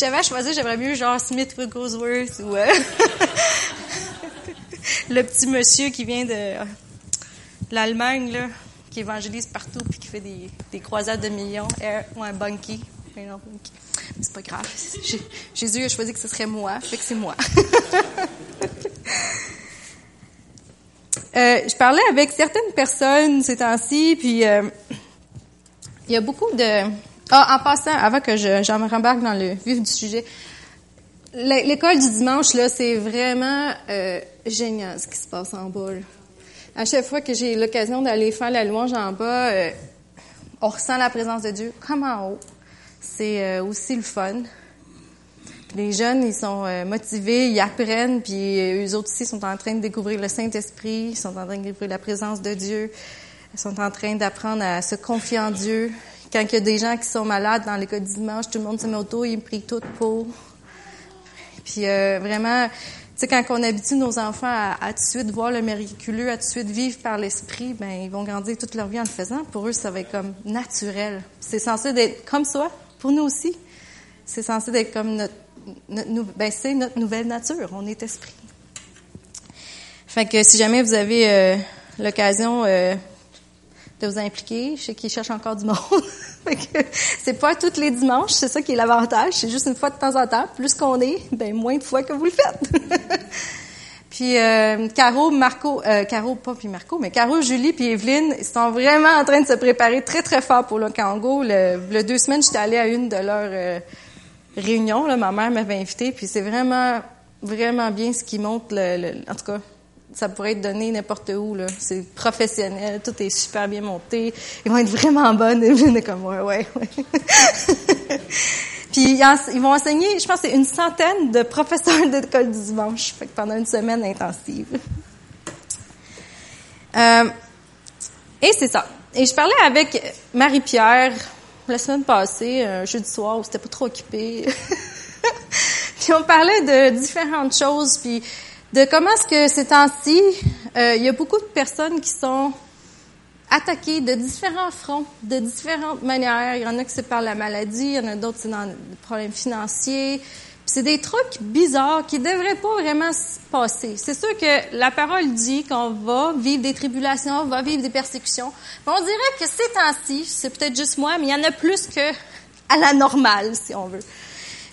si j'avais à choisir, j'aimerais mieux genre Smith Wigglesworth ou euh, le petit monsieur qui vient de l'Allemagne, là, qui évangélise partout puis qui fait des, des croisades de millions. ou un bunkie. C'est pas grave. Jésus a choisi que ce serait moi, fait que c'est moi. Euh, je parlais avec certaines personnes ces temps-ci, puis euh, il y a beaucoup de... Ah, en passant, avant que je, me rembarque dans le vif du sujet, l'école du dimanche, là, c'est vraiment euh, génial ce qui se passe en bas. À chaque fois que j'ai l'occasion d'aller faire la louange en bas, on ressent la présence de Dieu comme en haut. C'est aussi le fun. Les jeunes, ils sont euh, motivés, ils apprennent, puis euh, eux autres aussi sont en train de découvrir le Saint-Esprit, ils sont en train de découvrir la présence de Dieu, ils sont en train d'apprendre à se confier en Dieu. Quand il y a des gens qui sont malades dans l'école du dimanche, tout le monde se met autour, ils prient tout pour. Puis euh, vraiment, tu sais, quand on habitue nos enfants à, à, tout de suite voir le miraculeux, à tout de suite vivre par l'esprit, ben ils vont grandir toute leur vie en le faisant. Pour eux, ça va être comme naturel. C'est censé être comme ça, pour nous aussi. C'est censé être comme notre ben, c'est notre nouvelle nature. On est esprit. Fait que si jamais vous avez euh, l'occasion euh, de vous impliquer, je sais qu'ils cherchent encore du monde. c'est pas tous les dimanches, c'est ça qui est l'avantage. C'est juste une fois de temps en temps. Plus qu'on est, ben moins de fois que vous le faites. puis euh, Caro, Marco, euh, Caro pas puis Marco, mais Caro, Julie puis Evelyne, ils sont vraiment en train de se préparer très très fort pour le Congo. Le, le deux semaines, j'étais allée à une de leurs réunion, là, ma mère m'avait invité, puis c'est vraiment, vraiment bien ce qui montre, le, en tout cas, ça pourrait être donné n'importe où, là. C'est professionnel, tout est super bien monté. Ils vont être vraiment bonnes. Et comme, ouais, ouais, ouais. Puis ils vont enseigner, je pense, c'est une centaine de professeurs d'école du dimanche, fait que pendant une semaine intensive. Euh, et c'est ça. Et je parlais avec Marie-Pierre, la semaine passée, un jeudi soir où c'était pas trop occupé. puis on parlait de différentes choses, puis de comment est-ce que ces temps-ci, euh, il y a beaucoup de personnes qui sont attaquées de différents fronts, de différentes manières. Il y en a qui c'est par la maladie, il y en a d'autres c'est dans des problèmes financiers, c'est des trucs bizarres qui devraient pas vraiment se passer. C'est sûr que la parole dit qu'on va vivre des tribulations, on va vivre des persécutions. Mais on dirait que ces temps-ci, c'est peut-être juste moi, mais il y en a plus que à la normale, si on veut.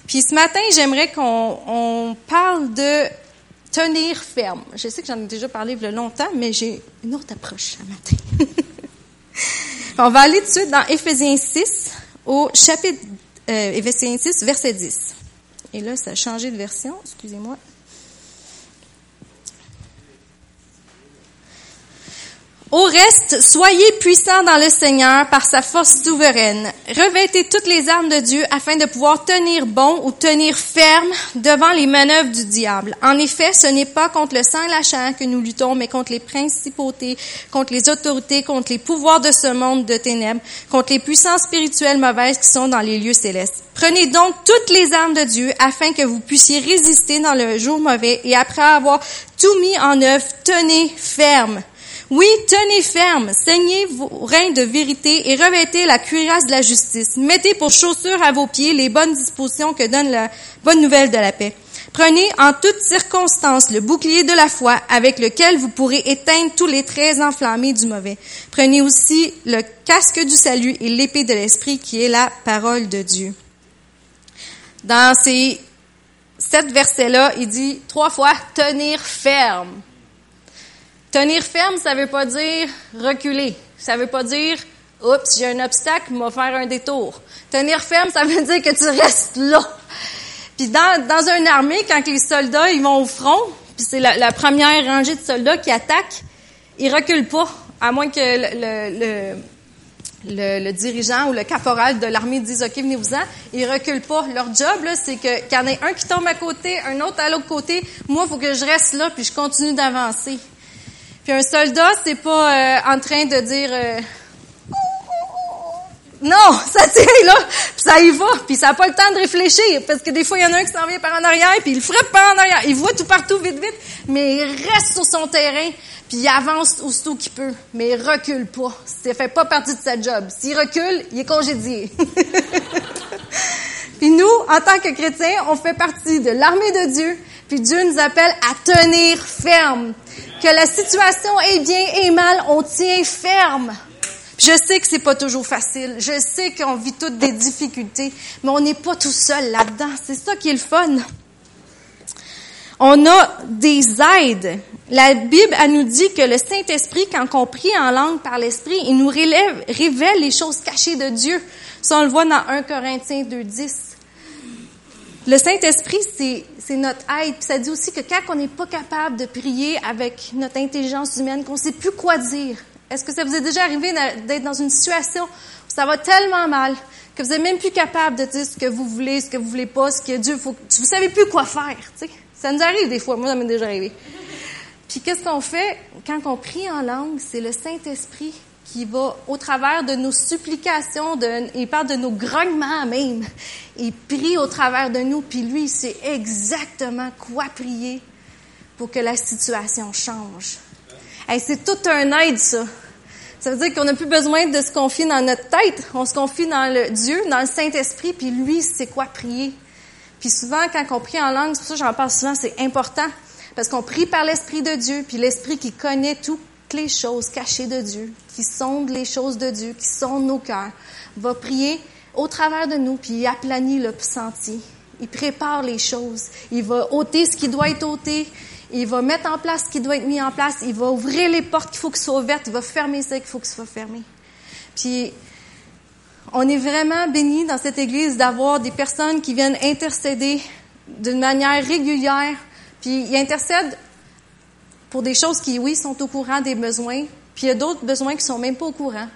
Puis ce matin, j'aimerais qu'on parle de tenir ferme. Je sais que j'en ai déjà parlé il longtemps, mais j'ai une autre approche ce matin. on va aller tout de suite dans Éphésiens 6, au chapitre euh, Éphésiens 6, verset 10. Et là, ça a changé de version, excusez-moi. Au reste, soyez puissants dans le Seigneur par sa force souveraine. Revêtez toutes les armes de Dieu afin de pouvoir tenir bon ou tenir ferme devant les manœuvres du diable. En effet, ce n'est pas contre le sang et la chair que nous luttons, mais contre les principautés, contre les autorités, contre les pouvoirs de ce monde de ténèbres, contre les puissances spirituelles mauvaises qui sont dans les lieux célestes. Prenez donc toutes les armes de Dieu afin que vous puissiez résister dans le jour mauvais et après avoir tout mis en œuvre, tenez ferme. Oui, tenez ferme, saignez vos reins de vérité et revêtez la cuirasse de la justice. Mettez pour chaussures à vos pieds les bonnes dispositions que donne la bonne nouvelle de la paix. Prenez en toutes circonstances le bouclier de la foi avec lequel vous pourrez éteindre tous les traits enflammés du mauvais. Prenez aussi le casque du salut et l'épée de l'esprit qui est la parole de Dieu. Dans ces sept versets-là, il dit trois fois tenir ferme. Tenir ferme, ça veut pas dire reculer. Ça veut pas dire, oups, j'ai un obstacle, va faire un détour. Tenir ferme, ça veut dire que tu restes là. Puis dans, dans une armée, quand les soldats ils vont au front, puis c'est la, première rangée de soldats qui attaquent, ils reculent pas, à moins que le, le, le, dirigeant ou le caporal de l'armée dise OK, venez-vous-en. Ils reculent pas. Leur job, là, c'est que qu'il y en ait un qui tombe à côté, un autre à l'autre côté. Moi, il faut que je reste là, puis je continue d'avancer. Puis un soldat, c'est pas euh, en train de dire euh, non, ça tient là, puis ça y va, puis ça n'a pas le temps de réfléchir, parce que des fois, il y en a un qui s'en vient par en arrière, puis il frappe par en arrière. Il voit tout partout vite, vite, mais il reste sur son terrain, puis il avance aussitôt qu'il peut, mais il recule pas. Ça fait pas partie de sa job. S'il recule, il est congédié. puis nous, en tant que chrétiens, on fait partie de l'armée de Dieu, puis Dieu nous appelle à tenir ferme. Que la situation est bien et mal, on tient ferme. Je sais que c'est pas toujours facile. Je sais qu'on vit toutes des difficultés, mais on n'est pas tout seul là-dedans. C'est ça qui est le fun. On a des aides. La Bible, elle nous dit que le Saint-Esprit, quand on prie en langue par l'Esprit, il nous révèle les choses cachées de Dieu. Ça, on le voit dans 1 Corinthiens 2.10. Le Saint-Esprit, c'est notre aide. ça dit aussi que quand on n'est pas capable de prier avec notre intelligence humaine, qu'on ne sait plus quoi dire, est-ce que ça vous est déjà arrivé d'être dans une situation où ça va tellement mal que vous n'êtes même plus capable de dire ce que vous voulez, ce que vous voulez pas, ce que Dieu faut, vous savez plus quoi faire, tu? Ça nous arrive des fois, moi ça m'est déjà arrivé. Puis qu'est-ce qu'on fait? Quand on prie en langue, c'est le Saint-Esprit qui va au travers de nos supplications, de, il parle de nos grognements même, il prie au travers de nous, puis lui, il sait exactement quoi prier pour que la situation change c'est tout un aide, ça. Ça veut dire qu'on n'a plus besoin de se confier dans notre tête. On se confie dans le Dieu, dans le Saint-Esprit, puis lui, c'est quoi prier. Puis souvent, quand on prie en langue, c'est pour ça que j'en parle souvent, c'est important. Parce qu'on prie par l'Esprit de Dieu, puis l'Esprit qui connaît toutes les choses cachées de Dieu, qui sonde les choses de Dieu, qui sonde nos cœurs, va prier au travers de nous, puis il aplanit le sentier. Il prépare les choses. Il va ôter ce qui doit être ôté. Il va mettre en place ce qui doit être mis en place. Il va ouvrir les portes qu'il faut qu'elles soient ouvertes. Il va fermer ce qu'il faut que soit fermé. Puis, on est vraiment bénis dans cette église d'avoir des personnes qui viennent intercéder d'une manière régulière. Puis, ils intercèdent pour des choses qui, oui, sont au courant des besoins. Puis, il y a d'autres besoins qui sont même pas au courant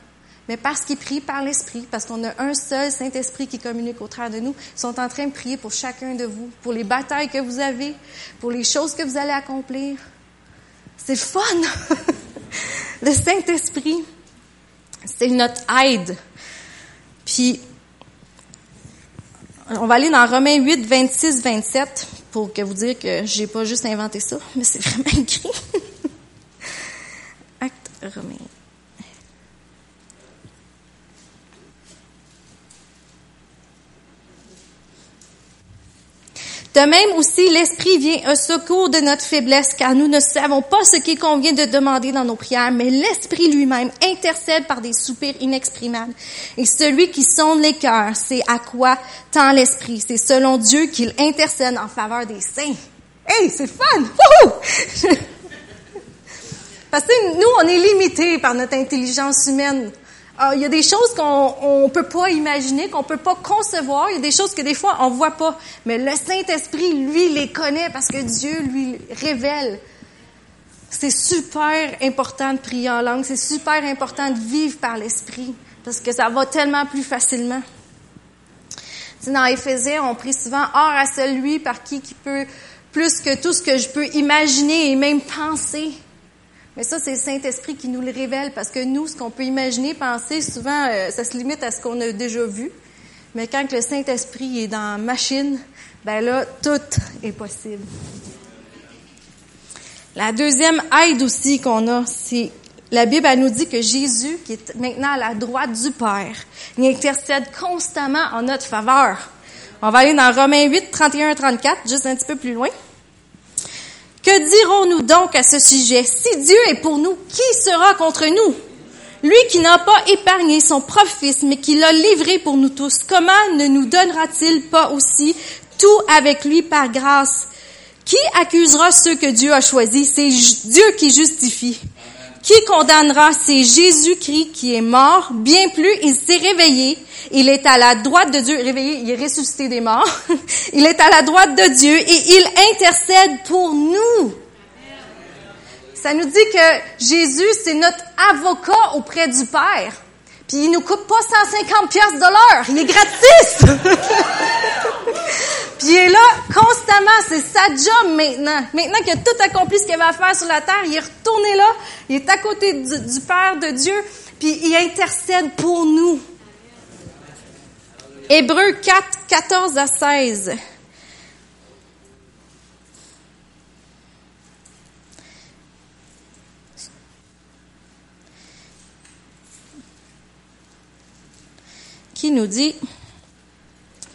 mais parce qu'ils prient par l'Esprit, parce qu'on a un seul Saint-Esprit qui communique au travers de nous, ils sont en train de prier pour chacun de vous, pour les batailles que vous avez, pour les choses que vous allez accomplir. C'est fun! le Saint-Esprit, c'est notre aide. Puis, on va aller dans Romains 8, 26, 27 pour que vous dire que j'ai pas juste inventé ça, mais c'est vraiment écrit. Acte Romains. De même aussi, l'Esprit vient au secours de notre faiblesse, car nous ne savons pas ce qu'il convient de demander dans nos prières, mais l'Esprit lui-même intercède par des soupirs inexprimables. Et celui qui sonde les cœurs, c'est à quoi tend l'Esprit. C'est selon Dieu qu'il intercède en faveur des saints. Hey, c'est fun! Parce que nous, on est limité par notre intelligence humaine. Ah, il y a des choses qu'on ne peut pas imaginer, qu'on peut pas concevoir. Il y a des choses que des fois on voit pas. Mais le Saint-Esprit, lui, les connaît parce que Dieu lui révèle. C'est super important de prier en langue. C'est super important de vivre par l'Esprit parce que ça va tellement plus facilement. dans Éphésiens, on prie souvent Or à celui par qui qui peut plus que tout ce que je peux imaginer et même penser. Mais ça, c'est le Saint-Esprit qui nous le révèle parce que nous, ce qu'on peut imaginer, penser, souvent, euh, ça se limite à ce qu'on a déjà vu. Mais quand le Saint-Esprit est dans machine, ben là, tout est possible. La deuxième aide aussi qu'on a, c'est la Bible, elle nous dit que Jésus, qui est maintenant à la droite du Père, il intercède constamment en notre faveur. On va aller dans Romains 8, 31 34, juste un petit peu plus loin. Que dirons-nous donc à ce sujet? Si Dieu est pour nous, qui sera contre nous? Lui qui n'a pas épargné son propre Fils, mais qui l'a livré pour nous tous, comment ne nous donnera-t-il pas aussi tout avec lui par grâce? Qui accusera ceux que Dieu a choisis? C'est Dieu qui justifie. Qui condamnera? C'est Jésus-Christ qui est mort. Bien plus, il s'est réveillé. Il est à la droite de Dieu. Réveillé, il est ressuscité des morts. il est à la droite de Dieu et il intercède pour nous. Ça nous dit que Jésus, c'est notre avocat auprès du Père. Puis il nous coûte pas 150 pièces de l'heure, il est gratis. Puis il est là constamment, c'est sa job maintenant. Maintenant qu'il a tout accompli ce qu'il avait à faire sur la terre, il est retourné là, il est à côté du, du Père de Dieu, puis il intercède pour nous. Hébreu 4, 14 à 16. qui nous dit,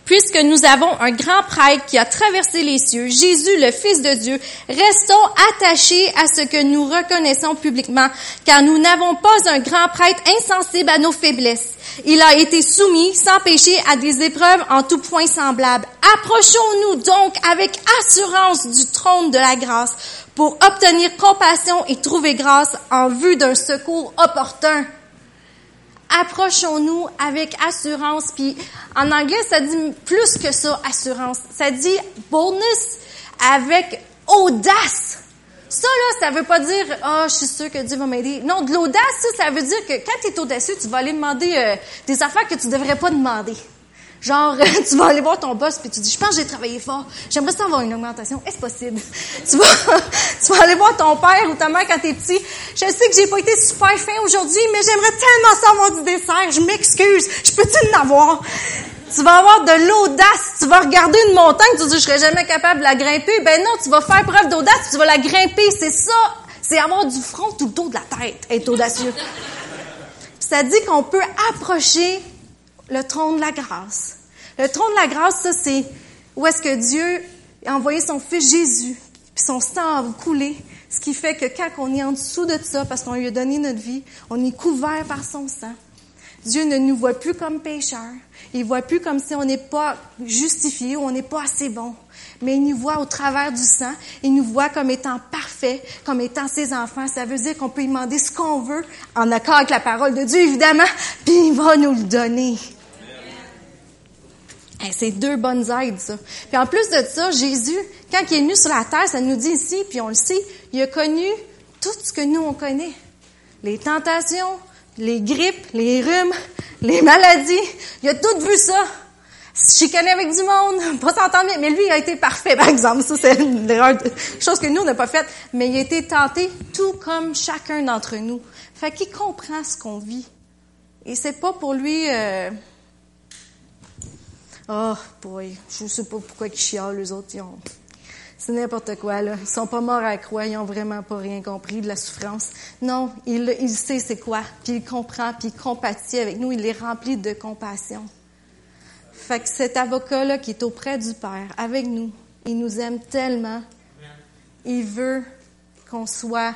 Puisque nous avons un grand prêtre qui a traversé les cieux, Jésus, le Fils de Dieu, restons attachés à ce que nous reconnaissons publiquement, car nous n'avons pas un grand prêtre insensible à nos faiblesses. Il a été soumis sans péché à des épreuves en tout point semblables. Approchons-nous donc avec assurance du trône de la grâce pour obtenir compassion et trouver grâce en vue d'un secours opportun approchons-nous avec assurance. Puis en anglais, ça dit plus que ça, assurance. Ça dit boldness avec audace. Ça, là, ça veut pas dire, ah, oh, je suis sûr que Dieu va m'aider. Non, de l'audace, ça, ça veut dire que quand tu es audacieux, tu vas aller demander euh, des affaires que tu devrais pas demander. Genre, tu vas aller voir ton boss puis tu dis, je pense que j'ai travaillé fort. J'aimerais ça avoir une augmentation. Est-ce possible? Tu vas, tu vas aller voir ton père ou ta mère quand t'es petit. Je sais que j'ai pas été super fin aujourd'hui, mais j'aimerais tellement ça avoir du dessert. Je m'excuse. Je peux-tu en avoir? Tu vas avoir de l'audace. Tu vas regarder une montagne, tu dis, je serais jamais capable de la grimper. Ben non, tu vas faire preuve d'audace, tu vas la grimper. C'est ça. C'est avoir du front tout le dos de la tête, être audacieux. ça dit qu'on peut approcher le trône de la grâce. Le trône de la grâce, ça, c'est où est-ce que Dieu a envoyé son Fils Jésus, puis son sang a coulé, ce qui fait que quand on est en dessous de ça, parce qu'on lui a donné notre vie, on est couvert par son sang. Dieu ne nous voit plus comme pécheurs. Il voit plus comme si on n'est pas justifié ou on n'est pas assez bon. Mais il nous voit au travers du sang. Il nous voit comme étant parfait, comme étant ses enfants. Ça veut dire qu'on peut lui demander ce qu'on veut, en accord avec la parole de Dieu, évidemment, puis il va nous le donner c'est deux bonnes aides, ça. Puis en plus de ça, Jésus, quand il est venu sur la terre, ça nous dit ici, puis on le sait, il a connu tout ce que nous, on connaît. Les tentations, les grippes, les rhumes, les maladies. Il a tout vu ça. Chicaner avec du monde, pas s'entendre. Mais lui, il a été parfait, par exemple. Ça, c'est une chose que nous, on n'a pas faite. Mais il a été tenté tout comme chacun d'entre nous. Fait qu'il comprend ce qu'on vit. Et c'est pas pour lui... Euh, Oh, boy, je sais pas pourquoi ils chialent, les autres. C'est n'importe quoi, là. Ils sont pas morts à la ils ont vraiment pas rien compris de la souffrance. Non, il, il sait c'est quoi, puis il comprend, puis il compatit avec nous, il est rempli de compassion. Fait que cet avocat-là qui est auprès du Père, avec nous, il nous aime tellement. Il veut qu'on soit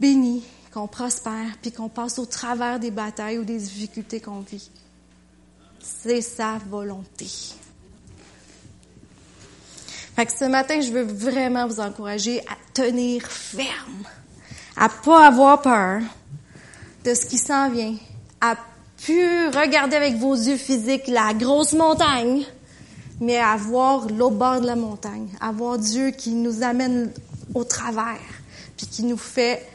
béni, qu'on prospère, puis qu'on passe au travers des batailles ou des difficultés qu'on vit c'est sa volonté. Fait que ce matin, je veux vraiment vous encourager à tenir ferme, à pas avoir peur de ce qui s'en vient, à plus regarder avec vos yeux physiques la grosse montagne, mais à voir l'autre bord de la montagne, à voir Dieu qui nous amène au travers, puis qui nous fait,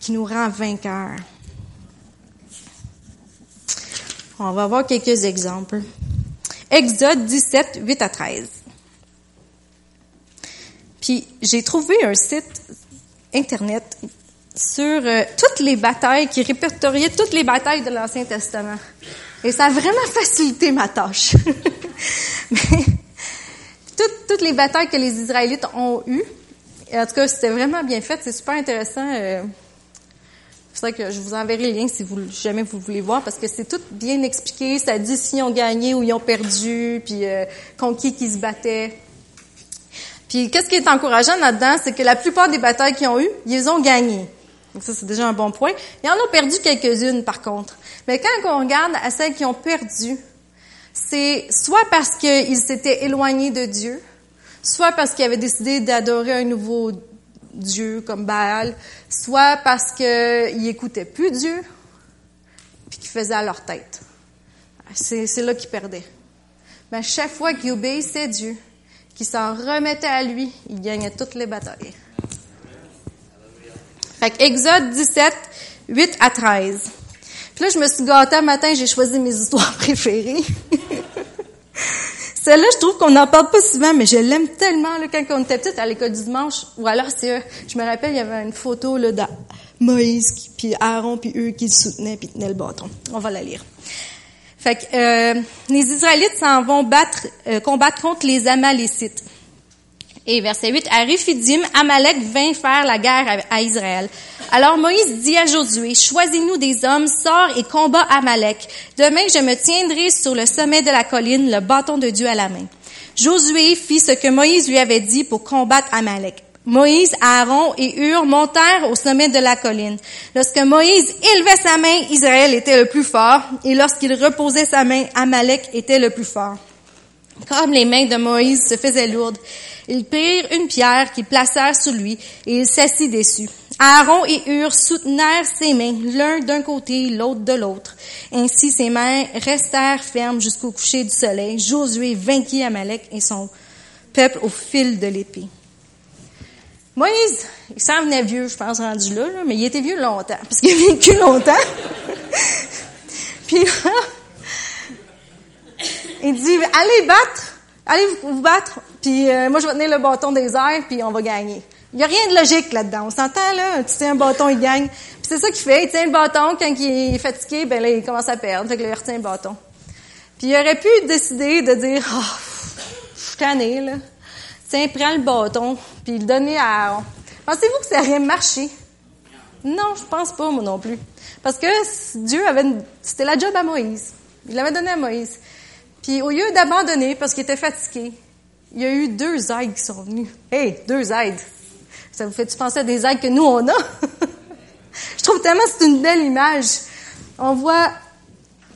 qui nous rend vainqueurs. On va voir quelques exemples. Exode 17, 8 à 13. Puis j'ai trouvé un site internet sur euh, toutes les batailles qui répertoriait toutes les batailles de l'Ancien Testament. Et ça a vraiment facilité ma tâche. Mais toutes, toutes les batailles que les Israélites ont eues, en tout cas, c'était vraiment bien fait. C'est super intéressant. Euh, c'est vrai que je vous enverrai le lien si vous jamais vous voulez voir parce que c'est tout bien expliqué. Ça dit s'ils ont gagné ou ils ont perdu, puis euh, contre qui se battaient. Puis qu'est-ce qui est encourageant là-dedans, c'est que la plupart des batailles qu'ils ont eues, ils ont gagné. Donc ça c'est déjà un bon point. Ils en ont perdu quelques-unes par contre. Mais quand on regarde à celles qui ont perdu, c'est soit parce qu'ils s'étaient éloignés de Dieu, soit parce qu'ils avaient décidé d'adorer un nouveau Dieu comme Baal, soit parce qu'ils n'écoutaient plus Dieu, puis qu'ils faisaient à leur tête. C'est, là qu'ils perdaient. Mais chaque fois qu'ils obéissaient Dieu, qu'ils s'en remettaient à lui, ils gagnaient toutes les batailles. Fait Exode 17, 8 à 13. Puis là, je me suis gâtée un matin, j'ai choisi mes histoires préférées. Celle-là, je trouve qu'on n'en parle pas souvent, mais je l'aime tellement. Là, quand on était petite à l'école du dimanche, ou alors c'est je me rappelle, il y avait une photo là, de Moïse, puis Aaron, puis eux qui le soutenaient, puis tenaient le bâton. On va la lire. Fait que, euh, les Israélites s'en vont battre, euh, combattre contre les Amalécites. Et verset 8, à Réphidim, Amalek vint faire la guerre à Israël. Alors Moïse dit à Josué, choisis-nous des hommes, sors et combat Amalek. Demain, je me tiendrai sur le sommet de la colline, le bâton de Dieu à la main. Josué fit ce que Moïse lui avait dit pour combattre Amalek. Moïse, Aaron et Hur montèrent au sommet de la colline. Lorsque Moïse élevait sa main, Israël était le plus fort, et lorsqu'il reposait sa main, Amalek était le plus fort. Comme les mains de Moïse se faisaient lourdes, ils prirent une pierre qu'ils placèrent sous lui et il s'assit dessus. Aaron et Hur soutenèrent ses mains, l'un d'un côté, l'autre de l'autre. Ainsi ses mains restèrent fermes jusqu'au coucher du soleil. Josué vainquit Amalek et son peuple au fil de l'épée. Moïse, il s'en venait vieux, je pense, rendu là, mais il était vieux longtemps, parce qu'il a vécu longtemps. Puis il dit, allez battre, allez vous, battre, puis euh, moi je vais tenir le bâton des airs, puis on va gagner. Il n'y a rien de logique là-dedans. On s'entend, là, tu tiens un bâton, il gagne. Puis c'est ça qu'il fait, il tient le bâton, quand il est fatigué, ben là, il commence à perdre, fait que là, il retient le bâton. Puis il aurait pu décider de dire, oh, je suis là. Tiens, prends le bâton, puis le donner à. Pensez-vous que ça aurait marché? Non, je pense pas, moi non plus. Parce que Dieu avait, c'était la job à Moïse. Il l'avait donné à Moïse. Puis au lieu d'abandonner parce qu'il était fatigué, il y a eu deux aides qui sont venues. Hey, deux aides. Ça vous fait-tu penser à des aides que nous, on a? Je trouve tellement que c'est une belle image. On voit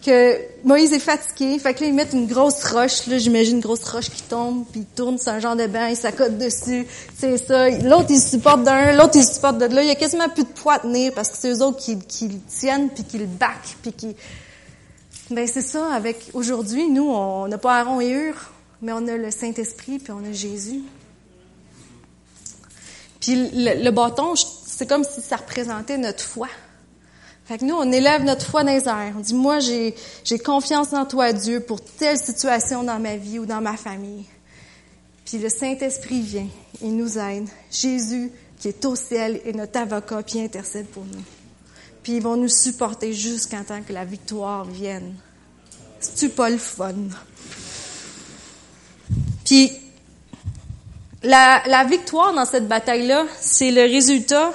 que Moïse est fatigué, fait que là, ils mettent une grosse roche, là, j'imagine une grosse roche qui tombe, puis il tourne sur un genre de bain, il s'accote dessus, c'est ça. L'autre, il supporte d'un, l'autre, il supporte de là. Il y a quasiment plus de poids à tenir parce que c'est eux autres qui, le tiennent, puis qui le backent, puis qui, ben c'est ça, avec aujourd'hui, nous, on n'a pas Aaron et Hur, mais on a le Saint-Esprit, puis on a Jésus. Puis le, bâton, c'est comme si ça représentait notre foi. Fait que nous, on élève notre foi dans les airs. On dit, moi, j'ai, confiance en toi, Dieu, pour telle situation dans ma vie ou dans ma famille. Puis le Saint-Esprit vient, il nous aide. Jésus, qui est au ciel, est notre avocat, puis intercède pour nous. Puis ils vont nous supporter jusqu'à temps que la victoire vienne. C'est-tu pas le fun? Puis la, victoire dans cette bataille-là, c'est le résultat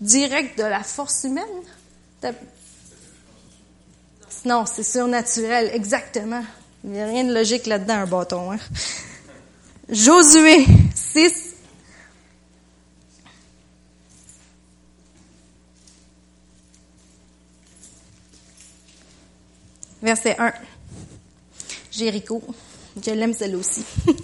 direct de la force humaine? Non, c'est surnaturel, exactement. Il n'y a rien de logique là-dedans, un bâton. Hein? Josué 6, Verset 1. Jéricho. Je l'aime celle aussi.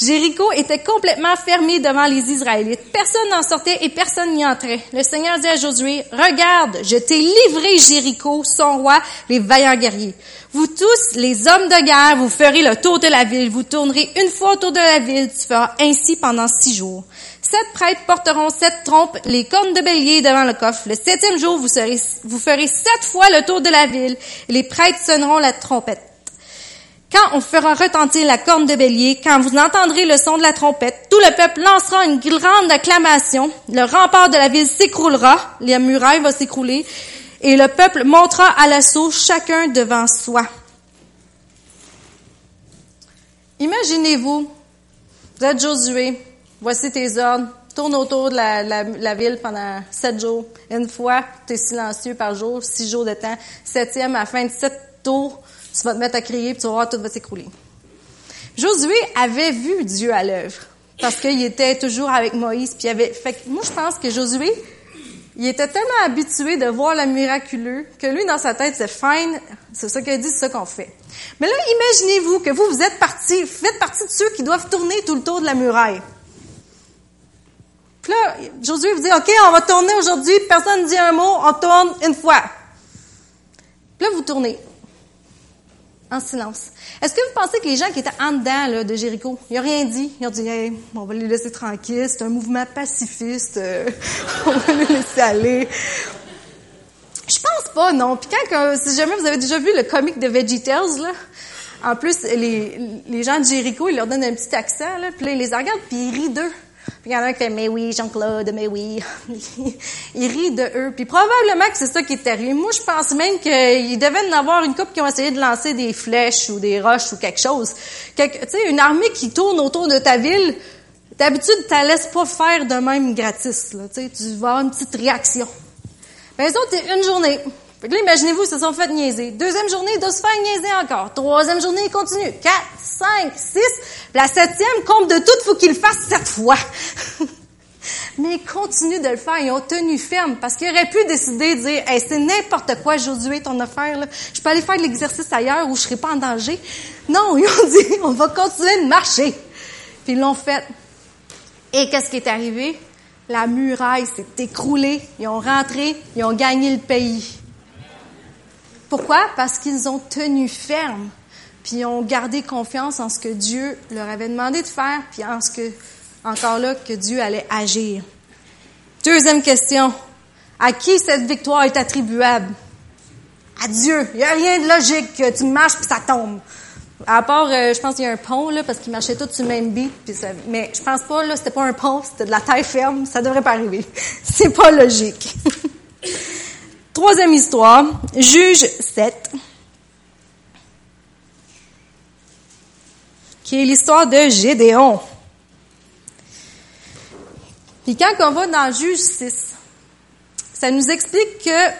Jéricho était complètement fermé devant les Israélites. Personne n'en sortait et personne n'y entrait. Le Seigneur dit à Josué, regarde, je t'ai livré Jéricho, son roi, les vaillants guerriers. Vous tous, les hommes de guerre, vous ferez le tour de la ville. Vous tournerez une fois autour de la ville. Tu feras ainsi pendant six jours. Sept prêtres porteront sept trompes, les cornes de bélier devant le coffre. Le septième jour, vous, vous ferez sept fois le tour de la ville, et les prêtres sonneront la trompette. Quand on fera retentir la corne de bélier, quand vous entendrez le son de la trompette, tout le peuple lancera une grande acclamation, le rempart de la ville s'écroulera, les murailles vont s'écrouler, et le peuple montera à l'assaut chacun devant soi. Imaginez-vous, vous êtes Josué, voici tes ordres, tourne autour de la, la, ville pendant sept jours. Une fois, tu es silencieux par jour, six jours de temps. Septième, à la fin de sept tours, tu vas te mettre à crier, puis tu vas voir, tout va s'écrouler. Josué avait vu Dieu à l'œuvre, parce qu'il était toujours avec Moïse, puis il avait... Fait moi, je pense que Josué, il était tellement habitué de voir le miraculeux que lui, dans sa tête, c'est fine, c'est ça qu'il dit, c'est ça qu'on fait. Mais là, imaginez-vous que vous, vous êtes parti, faites partie de ceux qui doivent tourner tout le tour de la muraille. Puis là, Josué vous dit, OK, on va tourner aujourd'hui, personne ne dit un mot, on tourne une fois. Puis là, vous tournez en silence. Est-ce que vous pensez que les gens qui étaient en dedans de Jéricho, ils n'ont rien dit? Ils ont dit, hey, on va les laisser tranquilles, c'est un mouvement pacifiste, euh, on va les laisser aller. Je pense pas, non. Puis quand, si jamais vous avez déjà vu le comique de VeggieTales, là, en plus, les, gens de Jéricho, ils leur donnent un petit accent, puis là, ils les regardent, puis ils rient d'eux. Puis il y en a un qui fait, mais oui, Jean-Claude, mais oui. il rit de eux. Puis probablement que c'est ça qui est arrivé. Moi, je pense même qu'il devait en avoir une couple qui ont essayé de lancer des flèches ou des roches ou quelque chose. Tu sais, une armée qui tourne autour de ta ville, d'habitude, tu la laisses pas faire de même gratis. Là, tu vas avoir une petite réaction. Mais les autres, c'est une journée. Fait que là, imaginez-vous, ils se sont fait niaiser. Deuxième journée, ils doivent se faire niaiser encore. Troisième journée, ils continuent. Quatre, cinq, six. la septième, compte de tout, faut qu'ils le fassent sept fois. Mais ils continuent de le faire. Ils ont tenu ferme parce qu'ils auraient pu décider de dire, hey, c'est n'importe quoi aujourd'hui ton affaire, là. Je peux aller faire de l'exercice ailleurs où je serai pas en danger. Non, ils ont dit, on va continuer de marcher. Puis ils l'ont fait. Et qu'est-ce qui est arrivé? La muraille s'est écroulée. Ils ont rentré. Ils ont gagné le pays. Pourquoi? Parce qu'ils ont tenu ferme, puis ont gardé confiance en ce que Dieu leur avait demandé de faire, puis en ce que, encore là, que Dieu allait agir. Deuxième question. À qui cette victoire est attribuable? À Dieu. Il n'y a rien de logique. Tu marches puis ça tombe. À part, euh, je pense qu'il y a un pont, là, parce qu'ils marchaient tous sur le même beat. Ça, mais je pense pas, là, c'était pas un pont, c'était de la terre ferme. Ça devrait pas arriver. C'est pas logique. Troisième histoire, Juge 7, qui est l'histoire de Gédéon. Puis quand on va dans Juge 6, ça nous explique que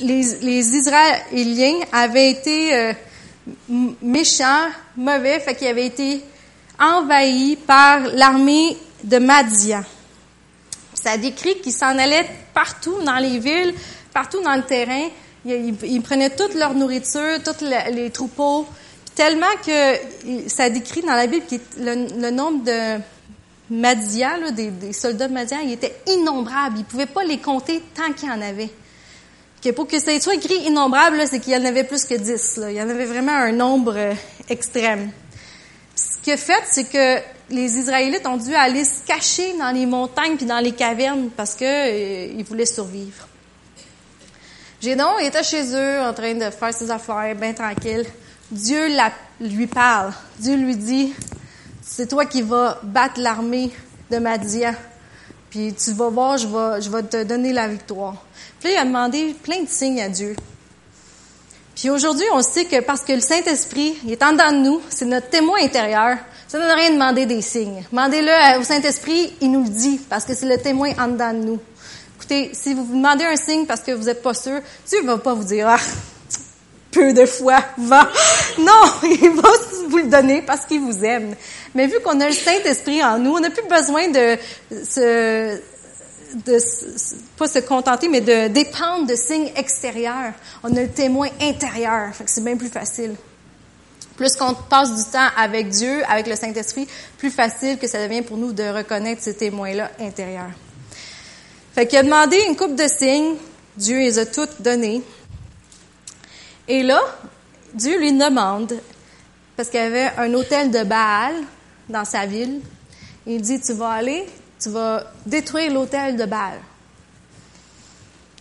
les, les Israéliens avaient été euh, méchants, mauvais, fait qu'ils avaient été envahis par l'armée de Madian. Ça décrit qu'ils s'en allaient partout dans les villes, partout dans le terrain. Ils, prenaient toute leur nourriture, tous les troupeaux, tellement que ça décrit dans la Bible que le, nombre de Madians, des, soldats Madians, il était innombrable. Ils ne pouvaient pas les compter tant qu'il y en avait. Que pour que ça soit écrit innombrable, c'est qu'il y en avait plus que dix. Il y en avait vraiment un nombre euh, extrême. Ce qu'il a fait, c'est que les Israélites ont dû aller se cacher dans les montagnes puis dans les cavernes parce que euh, voulaient survivre. Gédon était chez eux en train de faire ses affaires, bien tranquille. Dieu lui parle. Dieu lui dit, c'est toi qui vas battre l'armée de Madian. Puis tu vas voir, je vais, je vais te donner la victoire. Puis il a demandé plein de signes à Dieu. Puis aujourd'hui, on sait que parce que le Saint-Esprit est en dedans de nous, c'est notre témoin intérieur, ça ne donne rien de demander des signes. Demandez-le au Saint-Esprit, il nous le dit, parce que c'est le témoin en dedans de nous. Écoutez, si vous vous demandez un signe parce que vous n'êtes pas sûr, Dieu ne va pas vous dire, ah, peu de foi, va. Non, il va vous le donner parce qu'il vous aime. Mais vu qu'on a le Saint-Esprit en nous, on n'a plus besoin de se, de pas se contenter, mais de dépendre de signes extérieurs. On a le témoin intérieur. c'est bien plus facile. Plus qu'on passe du temps avec Dieu, avec le Saint-Esprit, plus facile que ça devient pour nous de reconnaître ces témoins-là intérieurs. Fait qu'il a demandé une coupe de signes. Dieu les a toutes donnés. Et là, Dieu lui demande, parce qu'il y avait un hôtel de Baal dans sa ville, il dit, tu vas aller, tu vas détruire l'hôtel de Baal.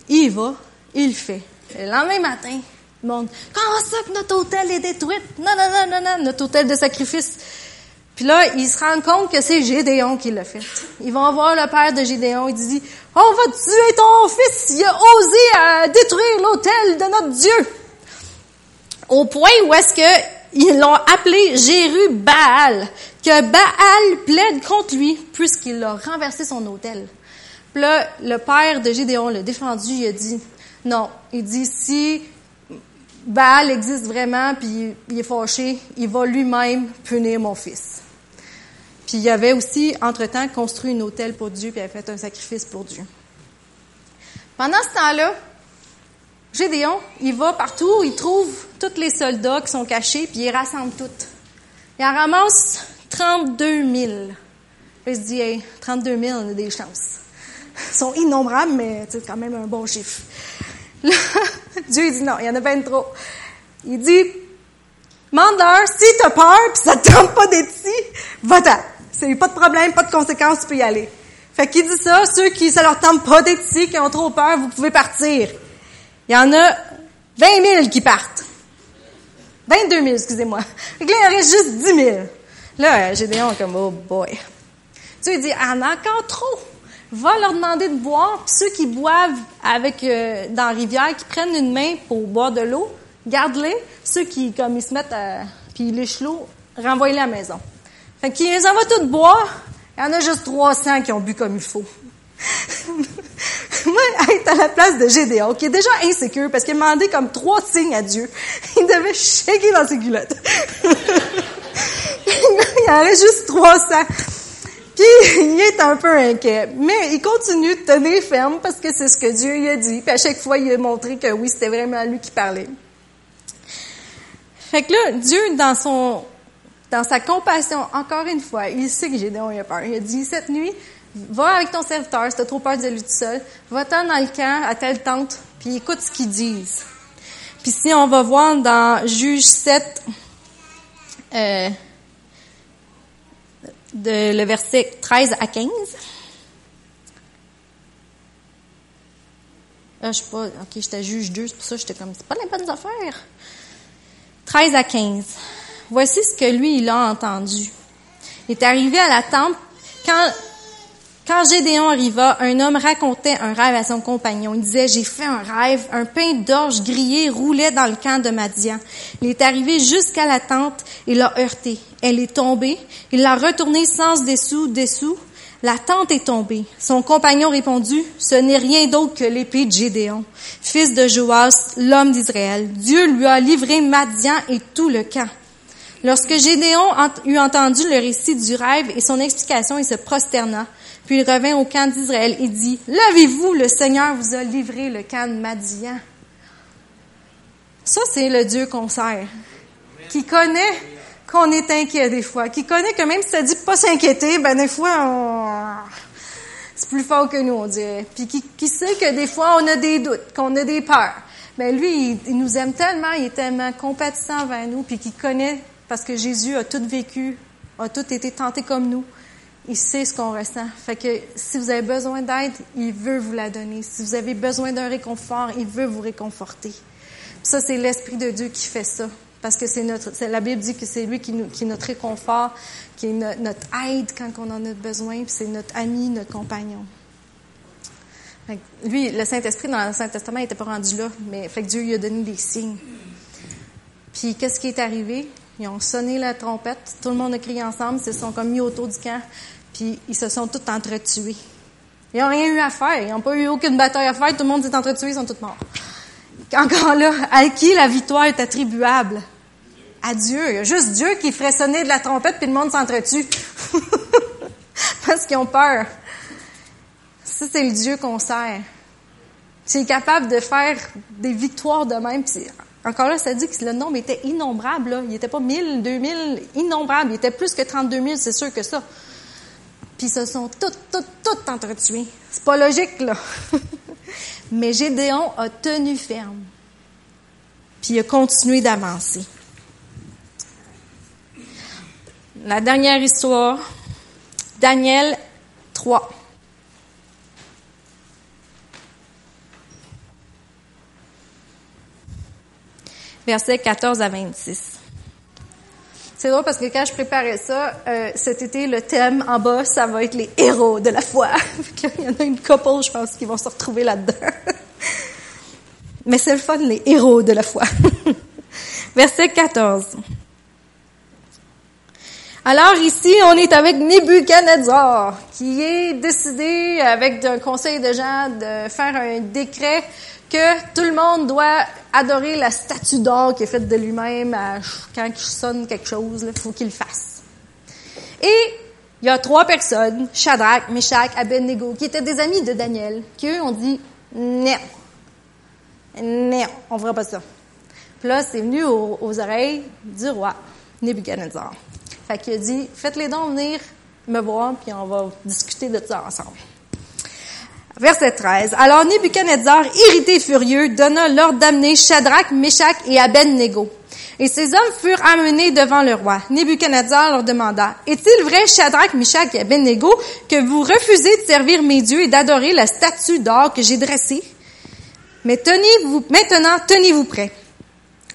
Il va, il fait. le lendemain matin, monde. Comment ça que notre hôtel est détruit? Non, non, non, non, non, notre hôtel de sacrifice. Puis là, ils se rendent compte que c'est Gédéon qui l'a fait. Ils vont voir le père de Gédéon. Il dit, on va tuer ton fils. Il a osé euh, détruire l'hôtel de notre Dieu. Au point où est-ce que ils l'ont appelé Jéru-Baal, que Baal plaide contre lui puisqu'il a renversé son hôtel. Puis là, le père de Gédéon l'a défendu. Il a dit, non. Il dit, si Baal existe vraiment, puis il est fâché, il va lui-même punir mon fils. Puis il avait aussi, entre-temps, construit un hôtel pour Dieu, puis il avait fait un sacrifice pour Dieu. Pendant ce temps-là, Gédéon, il va partout, il trouve tous les soldats qui sont cachés, puis il rassemble toutes. Il en ramasse 32 000. il se dit, hey, 32 000, on a des chances. Ils sont innombrables, mais c'est quand même un bon chiffre. Dieu dit non, il y en a bien trop. Il dit, mandeur, si tu as peur puis ça te tente pas d'être ici, va-t'en. C'est pas de problème, pas de conséquences, tu peux y aller. Fait qu'il dit ça, ceux qui ça leur tente pas d'être ici, qui ont trop peur, vous pouvez partir. Il y en a 20 000 qui partent. 22 000, excusez-moi. Là, il en reste juste 10 000. Là, Gédéon est comme, oh boy. Dieu dit, ah, en a encore trop. Va leur demander de boire. Puis ceux qui boivent avec euh, dans la rivière, qui prennent une main pour boire de l'eau, garde-les. Ceux qui, comme ils se mettent à, puis les chlots, renvoie-les à la maison. Fait qu'ils les envoient tous boire. Il y en a juste 300 qui ont bu comme il faut. Moi, être à la place de Gédéon, qui est déjà insécure parce qu'il a demandé comme trois signes à Dieu, il devait shaker dans ses culottes. il en reste juste 300. Puis, il est un peu inquiet. Mais il continue de tenir ferme parce que c'est ce que Dieu lui a dit. Puis à chaque fois, il a montré que oui, c'était vraiment lui qui parlait. Fait que là, Dieu, dans son, dans sa compassion, encore une fois, il sait que Gédéon a peur. Il a dit, cette nuit, va avec ton serviteur, si t'as trop peur de lui tout seul, va-t'en dans le camp, à telle tente, puis écoute ce qu'ils disent. Puis si on va voir dans Juge 7, euh, de le verset 13 à 15. Ah, je sais pas, ok, j'étais juge 2, c'est pour ça que j'étais comme, c'est pas les bonnes affaires. 13 à 15. Voici ce que lui, il a entendu. Il est arrivé à la tente quand quand Gédéon arriva, un homme racontait un rêve à son compagnon. Il disait, j'ai fait un rêve, un pain d'orge grillé roulait dans le camp de Madian. Il est arrivé jusqu'à la tente et l'a heurté. Elle est tombée. Il l'a retournée sans dessous, dessous. La tente est tombée. Son compagnon répondit, ce n'est rien d'autre que l'épée de Gédéon, fils de Joas, l'homme d'Israël. Dieu lui a livré Madian et tout le camp. Lorsque Gédéon eut entendu le récit du rêve et son explication, il se prosterna. Puis il revint au camp d'Israël et dit, Levez-vous, le Seigneur vous a livré le camp de Madian. Ça, c'est le Dieu qu'on sert, qui connaît qu'on est inquiet des fois, qui connaît que même si ça dit pas s'inquiéter, ben des fois, c'est plus fort que nous, on dirait. Puis qui, qui, sait que des fois, on a des doutes, qu'on a des peurs. Ben lui, il, il, nous aime tellement, il est tellement compatissant envers nous, puis qui connaît, parce que Jésus a tout vécu, a tout été tenté comme nous il sait ce qu'on ressent. Fait que si vous avez besoin d'aide, il veut vous la donner. Si vous avez besoin d'un réconfort, il veut vous réconforter. ça, c'est l'Esprit de Dieu qui fait ça. Parce que c'est notre, la Bible dit que c'est lui qui, est notre réconfort, qui est notre aide quand on en a besoin, puis c'est notre ami, notre compagnon. Fait que lui, le Saint-Esprit, dans l'Ancien Testament, il n'était pas rendu là, mais fait que Dieu lui a donné des signes. Puis qu'est-ce qui est arrivé? Ils ont sonné la trompette, tout le monde a crié ensemble, ils se sont comme mis autour du camp, puis ils se sont tous entretués. Ils n'ont rien eu à faire, ils n'ont pas eu aucune bataille à faire, tout le monde s'est entretué, ils sont tous morts. Encore là, à qui la victoire est attribuable? À Dieu. Il y a juste Dieu qui ferait sonner de la trompette, puis le monde s'entretue. Parce qu'ils ont peur. Ça, c'est le Dieu qu'on sert. C'est capable de faire des victoires de même. Encore là, ça dit que le nombre était innombrable. Il n'était pas 1000, 2000, innombrable. Il était plus que 32 000, c'est sûr que ça. Puis se sont toutes, toutes, toutes entretués. C'est pas logique, là. Mais Gédéon a tenu ferme. Puis il a continué d'avancer. La dernière histoire, Daniel 3. Versets 14 à 26. C'est drôle parce que quand je préparais ça, euh, cet été, le thème en bas, ça va être les héros de la foi. Il y en a une couple, je pense, qui vont se retrouver là-dedans. Mais c'est le fun, les héros de la foi. Verset 14. Alors ici, on est avec Nebuchadnezzar, qui est décidé, avec un conseil de gens, de faire un décret que tout le monde doit adorer la statue d'or qui est faite de lui-même quand il sonne quelque chose, il faut qu'il le fasse. Et il y a trois personnes, Shadrach, Meshach, Abednego, qui étaient des amis de Daniel, qui eux ont dit non, non, on fera pas ça. Puis là, c'est venu aux, oreilles du roi Nebuchadnezzar. Fait qu'il a dit, faites-les donc venir me voir, puis on va discuter de ça ensemble. Verset 13. Alors Nebuchadnezzar, irrité et furieux, donna l'ordre d'amener Shadrach, Meshach et Abednego. Et ces hommes furent amenés devant le roi. Nebuchadnezzar leur demanda, Est-il vrai, Shadrach, Meshach et Abednego, que vous refusez de servir mes dieux et d'adorer la statue d'or que j'ai dressée? Mais tenez-vous, maintenant, tenez-vous prêts.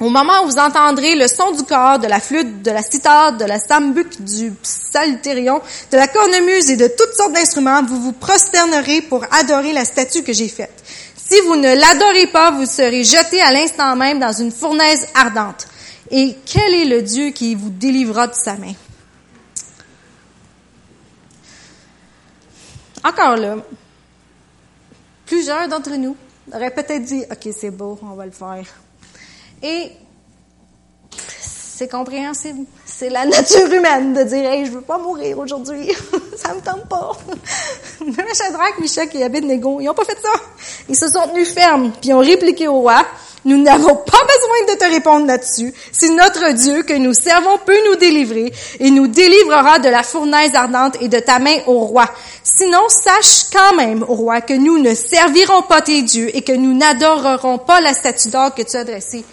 Au moment où vous entendrez le son du corps, de la flûte, de la cithare, de la sambuc, du psalterion, de la cornemuse et de toutes sortes d'instruments, vous vous prosternerez pour adorer la statue que j'ai faite. Si vous ne l'adorez pas, vous serez jeté à l'instant même dans une fournaise ardente. Et quel est le Dieu qui vous délivrera de sa main? Encore là, plusieurs d'entre nous auraient peut-être dit, OK, c'est beau, on va le faire. Et c'est compréhensible. C'est la nature humaine de dire, hey, je veux pas mourir aujourd'hui. ça me tente pas. Même Shadrach, Michel et Abednego, ils ont pas fait ça. Ils se sont tenus fermes, puis ont répliqué au roi, nous n'avons pas besoin de te répondre là-dessus. Si notre Dieu que nous servons peut nous délivrer et nous délivrera de la fournaise ardente et de ta main au roi. Sinon, sache quand même, au roi, que nous ne servirons pas tes dieux et que nous n'adorerons pas la statue d'or que tu as dressée.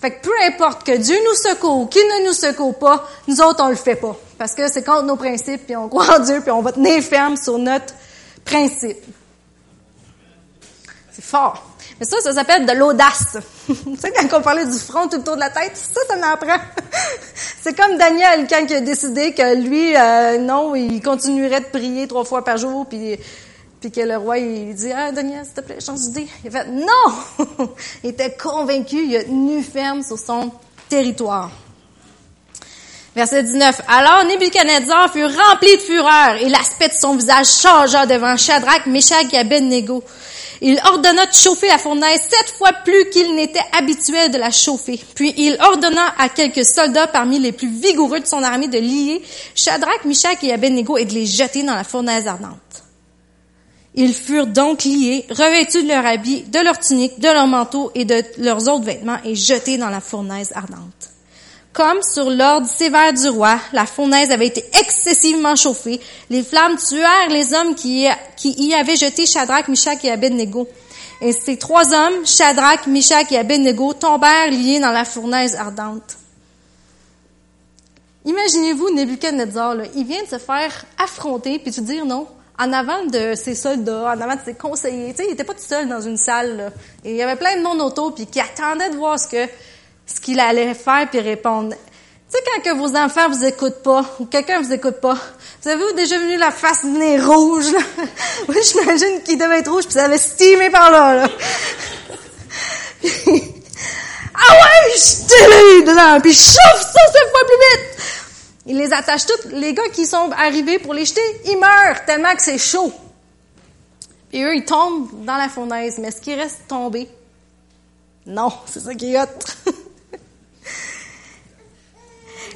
Fait que peu importe que Dieu nous secoue ou qu'il ne nous secoue pas, nous autres, on le fait pas. Parce que c'est contre nos principes, puis on croit en Dieu, puis on va tenir ferme sur notre principe. C'est fort. Mais ça, ça s'appelle de l'audace. tu sais, quand on parlait du front tout autour de la tête, ça, ça m'apprend. c'est comme Daniel, quand il a décidé que lui, euh, non, il continuerait de prier trois fois par jour, puis puis que le roi, il dit, ah, Daniel, s'il te plaît, change d'idée. Il fait, non! il était convaincu, il a tenu ferme sur son territoire. Verset 19. Alors Nebuchadnezzar fut rempli de fureur et l'aspect de son visage changea devant Shadrach, Meshach et Abednego. Il ordonna de chauffer la fournaise sept fois plus qu'il n'était habitué de la chauffer. Puis il ordonna à quelques soldats parmi les plus vigoureux de son armée de lier Shadrach, Meshach et Abednego et de les jeter dans la fournaise ardente. Ils furent donc liés, revêtus de leurs habits, de leurs tuniques, de leurs manteaux et de leurs autres vêtements et jetés dans la fournaise ardente. Comme sur l'ordre sévère du roi, la fournaise avait été excessivement chauffée, les flammes tuèrent les hommes qui, y avaient jeté Shadrach, Meshach et Abednego. Et ces trois hommes, Shadrach, Meshach et Abednego, tombèrent liés dans la fournaise ardente. Imaginez-vous Nebuchadnezzar, là, il vient de se faire affronter puis te dire non, en avant de ses soldats, en avant de ses conseillers. Tu sais, il était pas tout seul dans une salle. Là. Et il y avait plein de monde autour, puis qui attendait de voir ce que ce qu'il allait faire, puis répondre. Tu sais, quand que vos enfants vous écoutent pas, ou quelqu'un vous écoute pas, vous avez déjà vu la face venir rouge, là? Oui, j'imagine qu'il devait être rouge, puis ça avait steamé par là, là. ah ouais, je t'ai dedans, puis chauffe ça cette fois plus vite! Ils les attachent tous. Les gars qui sont arrivés pour les jeter, ils meurent tellement que c'est chaud. Et eux, ils tombent dans la fournaise. Mais est-ce qu'ils restent tombés? Non, c'est ça qui est hot.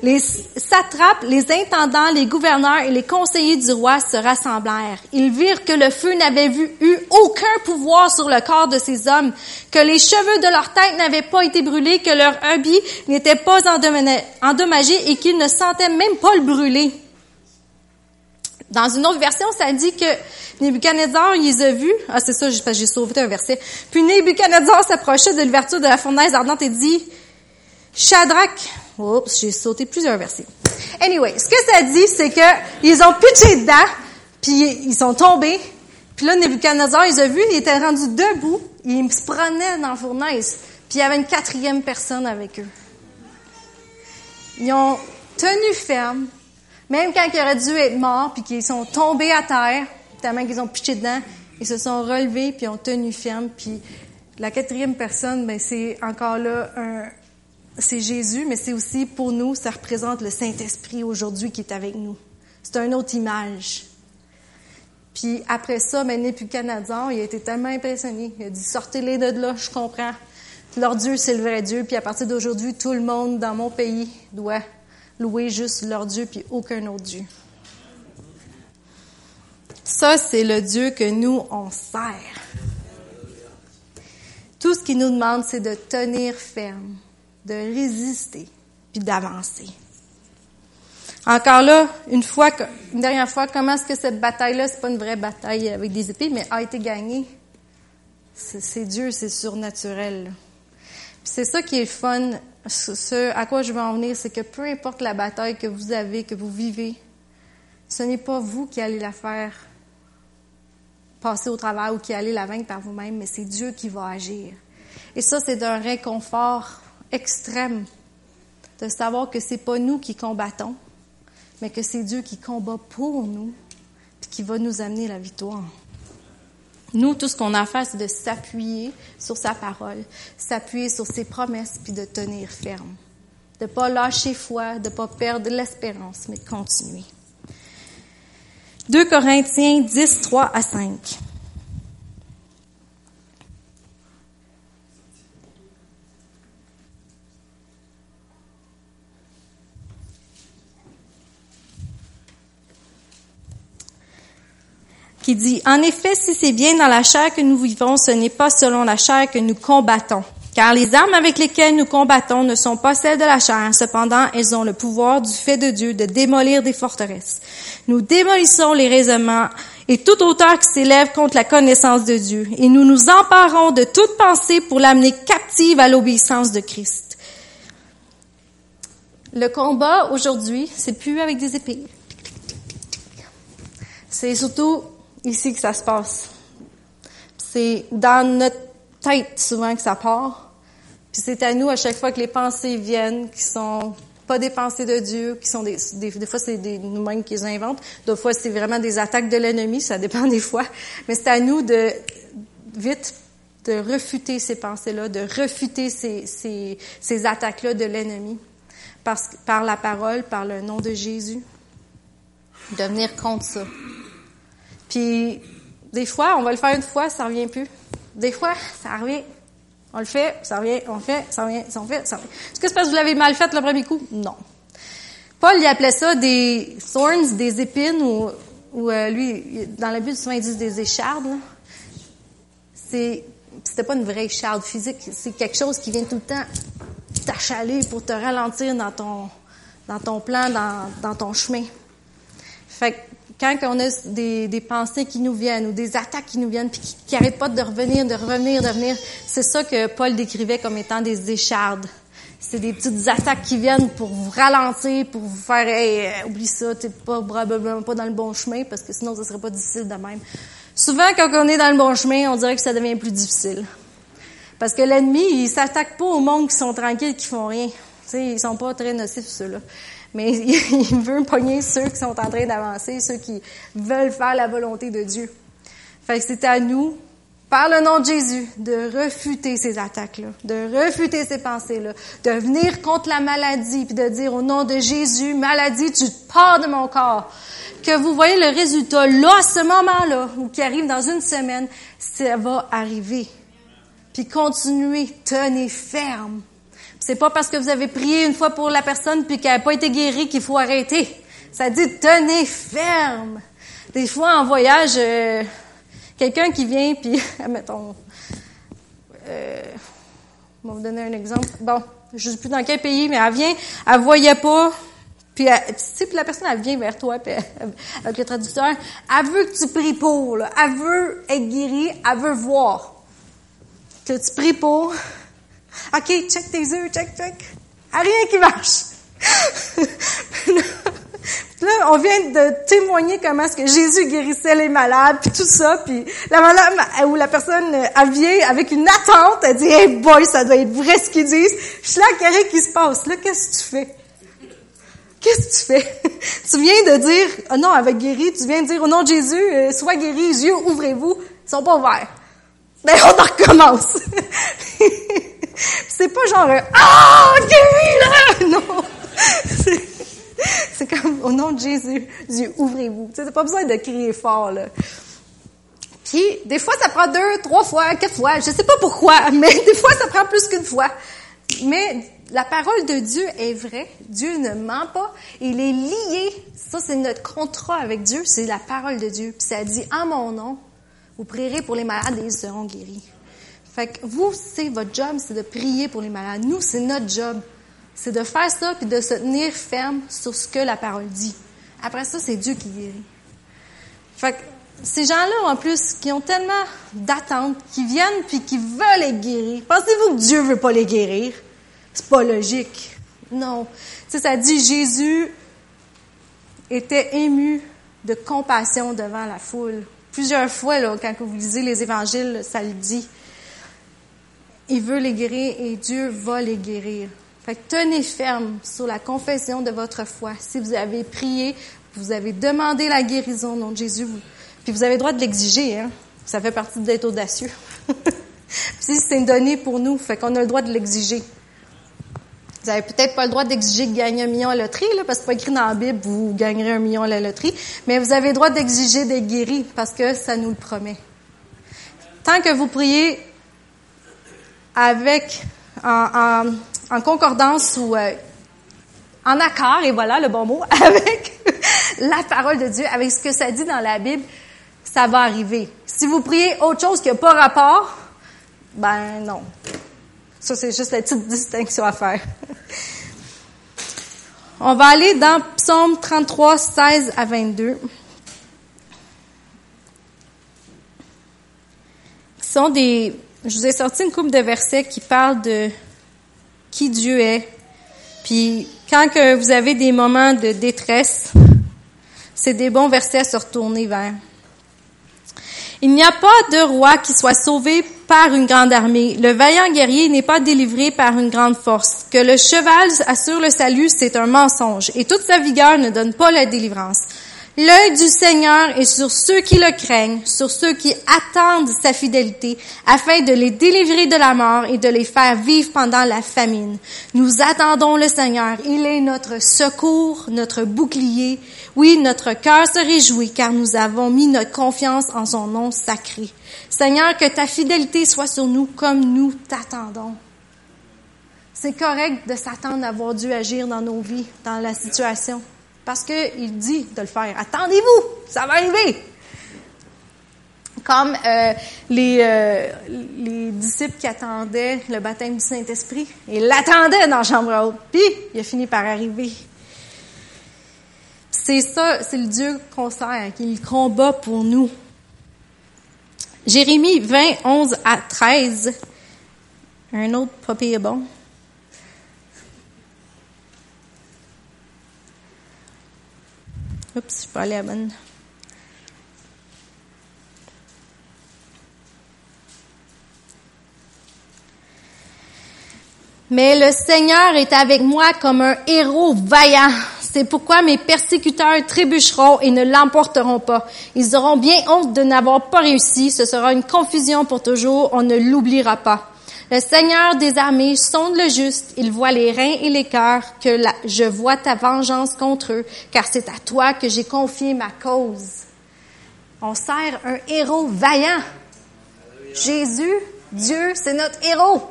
Les satrapes, les intendants, les gouverneurs et les conseillers du roi se rassemblèrent. Ils virent que le feu n'avait eu aucun pouvoir sur le corps de ces hommes, que les cheveux de leur tête n'avaient pas été brûlés, que leur habit n'était pas endommagé et qu'ils ne sentaient même pas le brûler. Dans une autre version, ça dit que Nebuchadnezzar, les a vus. Ah, c'est ça, j'ai sauvé un verset. Puis Nebuchadnezzar s'approchait de l'ouverture de la fournaise ardente et dit, Shadrach, Oups, j'ai sauté plusieurs versets. Anyway, ce que ça dit, c'est que ils ont pitché dedans, puis ils sont tombés. Puis là, Nebuchadnezzar, ils ont vu, ils étaient rendus debout, ils se prenaient dans la fournaise, puis il y avait une quatrième personne avec eux. Ils ont tenu ferme, même quand ils auraient dû être morts, puis qu'ils sont tombés à terre, tellement qu'ils ont pitché dedans, ils se sont relevés, puis ont tenu ferme, puis la quatrième personne, ben c'est encore là un, c'est Jésus, mais c'est aussi pour nous, ça représente le Saint-Esprit aujourd'hui qui est avec nous. C'est une autre image. Puis après ça, ben, Nebuchadnezzar, il a été tellement impressionné. Il a dit, sortez-les de là, je comprends. Leur Dieu, c'est le vrai Dieu. Puis à partir d'aujourd'hui, tout le monde dans mon pays doit louer juste leur Dieu, puis aucun autre Dieu. Ça, c'est le Dieu que nous, on sert. Tout ce qu'il nous demande, c'est de tenir ferme de résister puis d'avancer. Encore là, une fois, une dernière fois, comment est-ce que cette bataille-là, c'est pas une vraie bataille avec des épées, mais a été gagnée? C'est Dieu, c'est surnaturel. C'est ça qui est fun. Ce à quoi je veux en venir, c'est que peu importe la bataille que vous avez, que vous vivez, ce n'est pas vous qui allez la faire passer au travail ou qui allez la vaincre par vous-même, mais c'est Dieu qui va agir. Et ça, c'est d'un réconfort extrême de savoir que c'est pas nous qui combattons, mais que c'est Dieu qui combat pour nous, puis qui va nous amener la victoire. Nous, tout ce qu'on a à faire, c'est de s'appuyer sur sa parole, s'appuyer sur ses promesses, puis de tenir ferme. De pas lâcher foi, de pas perdre l'espérance, mais de continuer. 2 Corinthiens 10, 3 à 5. Qui dit, En effet, si c'est bien dans la chair que nous vivons, ce n'est pas selon la chair que nous combattons. Car les armes avec lesquelles nous combattons ne sont pas celles de la chair, cependant elles ont le pouvoir du fait de Dieu de démolir des forteresses. Nous démolissons les raisonnements et toute hauteur qui s'élève contre la connaissance de Dieu, et nous nous emparons de toute pensée pour l'amener captive à l'obéissance de Christ. Le combat aujourd'hui, c'est plus avec des épées. C'est surtout ici que ça se passe. C'est dans notre tête souvent que ça part. Puis c'est à nous à chaque fois que les pensées viennent, qui sont pas des pensées de Dieu, qui sont des, des, fois c'est nous-mêmes qui les inventent, d'autres fois c'est vraiment des attaques de l'ennemi, ça dépend des fois. Mais c'est à nous de vite de refuter ces pensées-là, de refuter ces, ces, ces attaques-là de l'ennemi par, par la parole, par le nom de Jésus, de venir contre ça. Puis, des fois, on va le faire une fois, ça revient plus. Des fois, ça revient. On le fait, ça revient, on le fait, ça revient, ça fait, ça revient. Est-ce que c'est parce que vous l'avez mal fait le premier coup? Non. Paul, il appelait ça des thorns, des épines, ou, ou euh, lui, dans la Bible, souvent, il dit des échardes. C'est, c'était pas une vraie écharde physique, c'est quelque chose qui vient tout le temps t'achaler pour te ralentir dans ton, dans ton plan, dans, dans ton chemin. Fait que quand on a des, pensées qui nous viennent ou des attaques qui nous viennent puis qui n'arrêtent pas de revenir, de revenir, de revenir, c'est ça que Paul décrivait comme étant des échardes. C'est des petites attaques qui viennent pour vous ralentir, pour vous faire hey, euh, oublie ça, t'es pas probablement pas dans le bon chemin parce que sinon ça serait pas difficile de même. Souvent quand on est dans le bon chemin, on dirait que ça devient plus difficile. Parce que l'ennemi, il s'attaque pas au monde qui sont tranquilles, qui font rien. sais, ils sont pas très nocifs ceux-là mais il veut pogner ceux qui sont en train d'avancer, ceux qui veulent faire la volonté de Dieu. Fait que c'est à nous, par le nom de Jésus, de refuter ces attaques-là, de refuter ces pensées-là, de venir contre la maladie, puis de dire au nom de Jésus, maladie, tu pars de mon corps. Que vous voyez le résultat là, à ce moment-là, ou qui arrive dans une semaine, ça va arriver. Puis continuez, tenez ferme. C'est pas parce que vous avez prié une fois pour la personne puis qu'elle n'a pas été guérie qu'il faut arrêter. Ça dit tenez ferme. Des fois en voyage, euh, quelqu'un qui vient puis, mettons, euh, on va vous donner un exemple. Bon, je sais plus dans quel pays, mais elle vient, elle voyait pas. Puis, tu sais, puis la personne, elle vient vers toi, puis avec le traducteur, elle veut que tu pries pour, là. Elle veut être guérie, elle veut voir. Que tu pries pour, OK, check tes yeux, check, check. Ah, rien qui marche. là, on vient de témoigner comment est-ce que Jésus guérissait les malades, puis tout ça, puis la madame ou la personne elle vient avec une attente, elle dit "Hey boy, ça doit être vrai ce qu'ils disent." Je suis là, qu'est-ce qui se passe? Là, qu'est-ce que tu fais? Qu'est-ce que tu fais? Tu viens de dire oh non, avec guéri, tu viens de dire au nom de Jésus, euh, sois guéri, yeux ouvrez-vous, ils sont pas ouverts. Ben on en recommence. C'est pas genre Ah, guéris là! Non! C'est comme au nom de Jésus, Dieu, ouvrez-vous. Tu sais, pas besoin de crier fort, là. Puis, des fois, ça prend deux, trois fois, quatre fois. Je sais pas pourquoi, mais des fois, ça prend plus qu'une fois. Mais la parole de Dieu est vraie. Dieu ne ment pas. Il est lié. Ça, c'est notre contrat avec Dieu. C'est la parole de Dieu. Puis ça dit, en mon nom, vous prierez pour les malades et ils seront guéris. Fait que vous, c'est votre job, c'est de prier pour les malades. Nous, c'est notre job. C'est de faire ça puis de se tenir ferme sur ce que la parole dit. Après ça, c'est Dieu qui guérit. Fait que ces gens-là, en plus, qui ont tellement d'attentes, qui viennent puis qui veulent être guéris, pensez-vous que Dieu veut pas les guérir? C'est pas logique. Non. Tu sais, ça dit Jésus était ému de compassion devant la foule. Plusieurs fois, là, quand vous lisez les évangiles, ça le dit il veut les guérir et Dieu va les guérir. Fait que tenez ferme sur la confession de votre foi. Si vous avez prié, vous avez demandé la guérison au nom de Jésus, vous, puis vous avez le droit de l'exiger. Hein? Ça fait partie d'être audacieux. si c'est une donnée pour nous, fait qu'on a le droit de l'exiger. Vous avez peut-être pas le droit d'exiger de gagner un million à la loterie, là, parce que pas écrit dans la Bible, vous gagnerez un million à la loterie, mais vous avez le droit d'exiger d'être guéri, parce que ça nous le promet. Tant que vous priez avec, en, en, concordance ou euh, en accord, et voilà le bon mot, avec la parole de Dieu, avec ce que ça dit dans la Bible, ça va arriver. Si vous priez autre chose qui n'a pas rapport, ben non. Ça, c'est juste la petite distinction à faire. On va aller dans Psaume 33, 16 à 22. Ce sont des, je vous ai sorti une couple de versets qui parlent de qui Dieu est. Puis quand que vous avez des moments de détresse, c'est des bons versets à se retourner vers. Il n'y a pas de roi qui soit sauvé par une grande armée. Le vaillant guerrier n'est pas délivré par une grande force. Que le cheval assure le salut, c'est un mensonge, et toute sa vigueur ne donne pas la délivrance. L'œil du Seigneur est sur ceux qui le craignent, sur ceux qui attendent sa fidélité, afin de les délivrer de la mort et de les faire vivre pendant la famine. Nous attendons le Seigneur. Il est notre secours, notre bouclier. Oui, notre cœur se réjouit car nous avons mis notre confiance en son nom sacré. Seigneur, que ta fidélité soit sur nous comme nous t'attendons. C'est correct de s'attendre à voir Dieu agir dans nos vies, dans la situation. Parce qu'il dit de le faire. Attendez-vous, ça va arriver. Comme euh, les, euh, les disciples qui attendaient le baptême du Saint-Esprit. Ils l'attendaient dans la chambre haute. Puis, il a fini par arriver. C'est ça, c'est le Dieu qu'on sert, qui combat pour nous. Jérémie 20, 11 à 13. Un autre papier bon. Oups, je peux aller à bonne. Mais le Seigneur est avec moi comme un héros vaillant. C'est pourquoi mes persécuteurs trébucheront et ne l'emporteront pas. Ils auront bien honte de n'avoir pas réussi. Ce sera une confusion pour toujours. On ne l'oubliera pas. Le Seigneur des armées sonde le juste, il voit les reins et les cœurs, que je vois ta vengeance contre eux, car c'est à toi que j'ai confié ma cause. On sert un héros vaillant. Jésus, Dieu, c'est notre héros.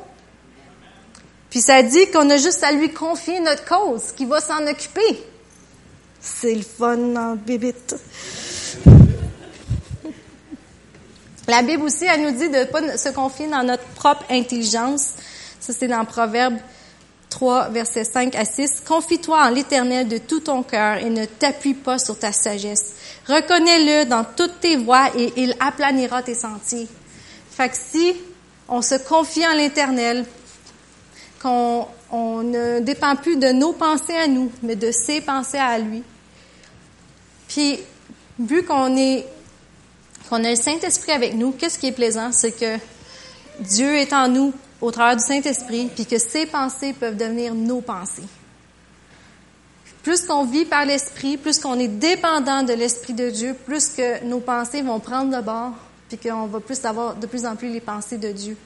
Puis ça dit qu'on a juste à lui confier notre cause, qu'il va s'en occuper. C'est le fun en bébite? La Bible aussi, elle nous dit de ne pas se confier dans notre propre intelligence. Ça, c'est dans Proverbe 3, versets 5 à 6. Confie-toi en l'Éternel de tout ton cœur et ne t'appuie pas sur ta sagesse. Reconnais-le dans toutes tes voies et il aplanira tes sentiers. Fait que si on se confie en l'Éternel, qu'on on ne dépend plus de nos pensées à nous, mais de ses pensées à lui. Puis, vu qu'on est qu'on a le Saint-Esprit avec nous, qu'est-ce qui est plaisant, c'est que Dieu est en nous au travers du Saint-Esprit, puis que ses pensées peuvent devenir nos pensées. Plus qu'on vit par l'Esprit, plus qu'on est dépendant de l'Esprit de Dieu, plus que nos pensées vont prendre le bord, puis qu'on va plus avoir de plus en plus les pensées de Dieu.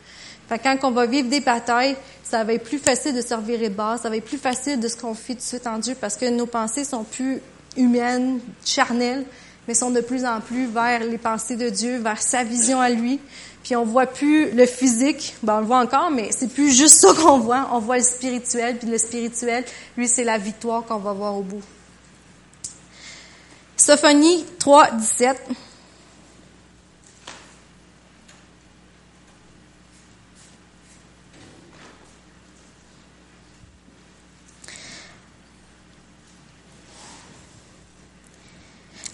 Fait quand on va vivre des batailles, ça va être plus facile de servir de bas, ça va être plus facile de se confier tout de suite en Dieu parce que nos pensées sont plus humaines, charnelles, mais sont de plus en plus vers les pensées de Dieu, vers sa vision à lui. Puis on voit plus le physique, ben on le voit encore, mais c'est plus juste ça qu'on voit. On voit le spirituel, puis le spirituel, lui, c'est la victoire qu'on va voir au bout. Sophonie 3, 17.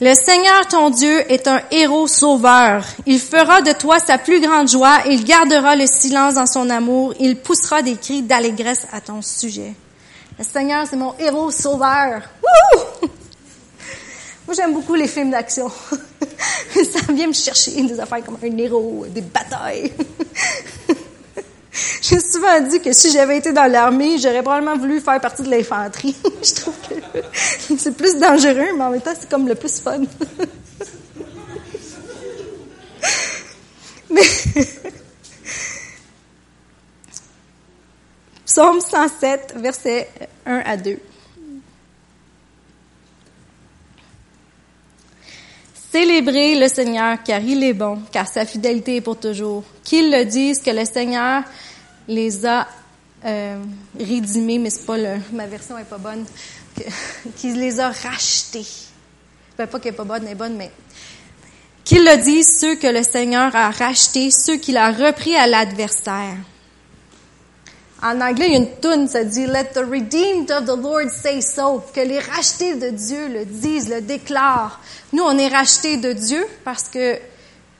Le Seigneur ton Dieu est un héros sauveur. Il fera de toi sa plus grande joie. Il gardera le silence dans son amour. Il poussera des cris d'allégresse à ton sujet. Le Seigneur, c'est mon héros sauveur. Moi, j'aime beaucoup les films d'action. Ça vient me chercher des affaires comme un héros, des batailles. J'ai souvent dit que si j'avais été dans l'armée, j'aurais probablement voulu faire partie de l'infanterie. je trouve que c'est plus dangereux, mais en même temps, c'est comme le plus fun. mais Psaume 107, versets 1 à 2. Célébrez le Seigneur car il est bon, car sa fidélité est pour toujours. Qu'ils le disent que le Seigneur les a euh, rédimés, mais c'est pas le, ma version est pas bonne, qu'il les a rachetés. Ben, pas qu'elle est pas bonne, elle bonne, mais qu'ils le disent ceux que le Seigneur a rachetés, ceux qu'il a repris à l'adversaire. En anglais, il y a une toune, ça dit Let the redeemed of the Lord say so. Que les rachetés de Dieu le disent, le déclarent. Nous, on est rachetés de Dieu parce que